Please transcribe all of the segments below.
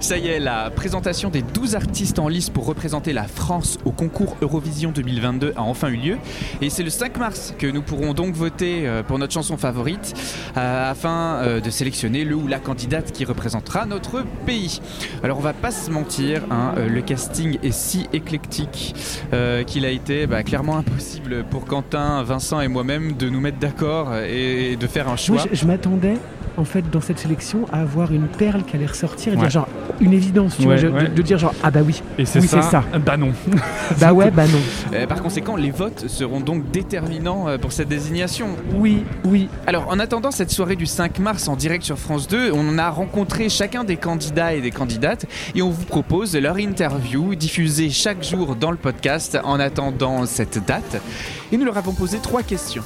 Ça y est, la présentation des 12 artistes en lice pour représenter la France au concours Eurovision 2022 a enfin eu lieu. Et c'est le 5 mars que nous pourrons donc voter euh, pour notre chanson favorite euh, afin euh, de sélectionner le ou la candidate qui représentera notre pays. Alors on va pas se mentir, hein, le casting est si éclectique qu'il a été bah, clairement impossible pour Quentin, Vincent et moi-même de nous mettre d'accord et de faire un choix. je m'attendais en fait dans cette sélection à avoir une perle qui allait ressortir et dire genre une évidence, tu vois, de, dire genre ah bah oui, et c'est ça, bah non. bah ouais, bah non. Euh, par conséquent, les votes seront donc déterminants euh, pour cette désignation. Oui, oui. Alors en attendant cette soirée du 5 mars en direct sur France 2, on a rencontré chacun des candidats et des candidates et on vous propose leur interview diffusée chaque jour dans le podcast en attendant cette date. Et nous leur avons posé trois questions.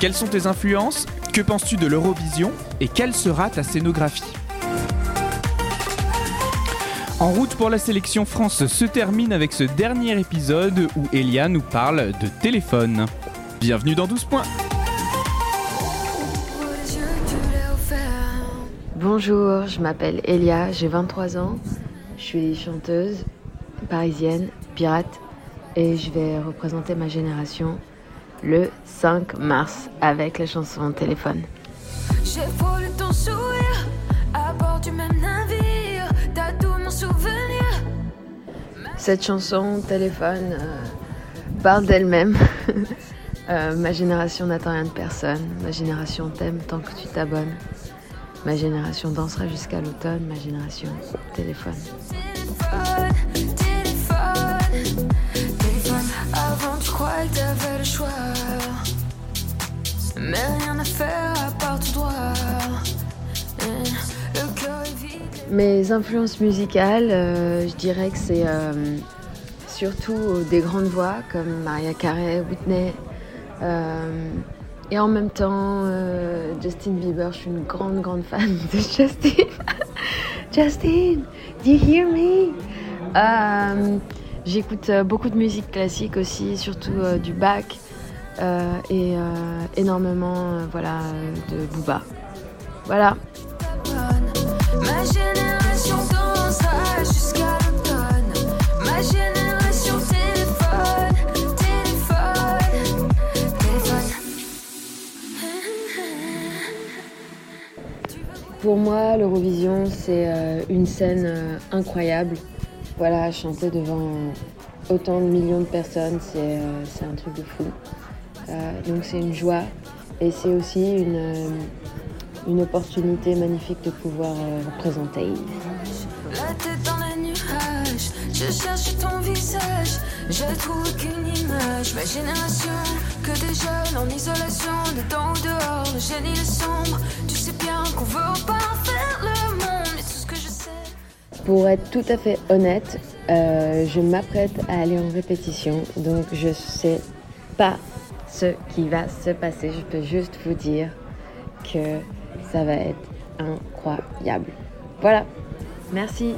Quelles sont tes influences? Que penses-tu de l'Eurovision? Et quelle sera ta scénographie? En route pour la sélection France se termine avec ce dernier épisode où Elia nous parle de téléphone. Bienvenue dans 12 points. Bonjour, je m'appelle Elia, j'ai 23 ans. Je suis chanteuse parisienne, pirate, et je vais représenter ma génération le 5 mars avec la chanson Téléphone. J'ai ton sourire à bord du même navire, t'as tout mon souvenir. Cette chanson Téléphone euh, parle d'elle-même. euh, ma génération n'attend rien de personne, ma génération t'aime tant que tu t'abonnes. Ma génération dansera jusqu'à l'automne, ma génération téléphone. Mes influences musicales, euh, je dirais que c'est euh, surtout des grandes voix comme Maria Carey, Whitney. Euh, et en même temps, Justin Bieber, je suis une grande, grande fan de Justin. Justin, do you hear me? J'écoute beaucoup de musique classique aussi, surtout du Bach. Euh, et euh, énormément euh, voilà, de Booba. Voilà. Ma génération dansera jusqu'à l'automne. Ma génération téléphone, téléphone, téléphone. Pour moi, l'Eurovision, c'est une scène incroyable. Voilà, chanter devant autant de millions de personnes, c'est un truc de fou. Euh, donc c'est une joie et c'est aussi une, euh, une opportunité magnifique de pouvoir euh, représenter. La tête dans les nuages, je cherche ton visage, je trouve qu'une image. Ma génération, que des jeunes en isolation, dedans ou dehors, le génie est sombre. Tu sais bien qu'on veut pas faire le monde, mais tout ce que je sais. Pour être tout à fait honnête, euh, je m'apprête à aller en répétition, donc je sais pas ce qui va se passer. Je peux juste vous dire que ça va être incroyable. Voilà. Merci.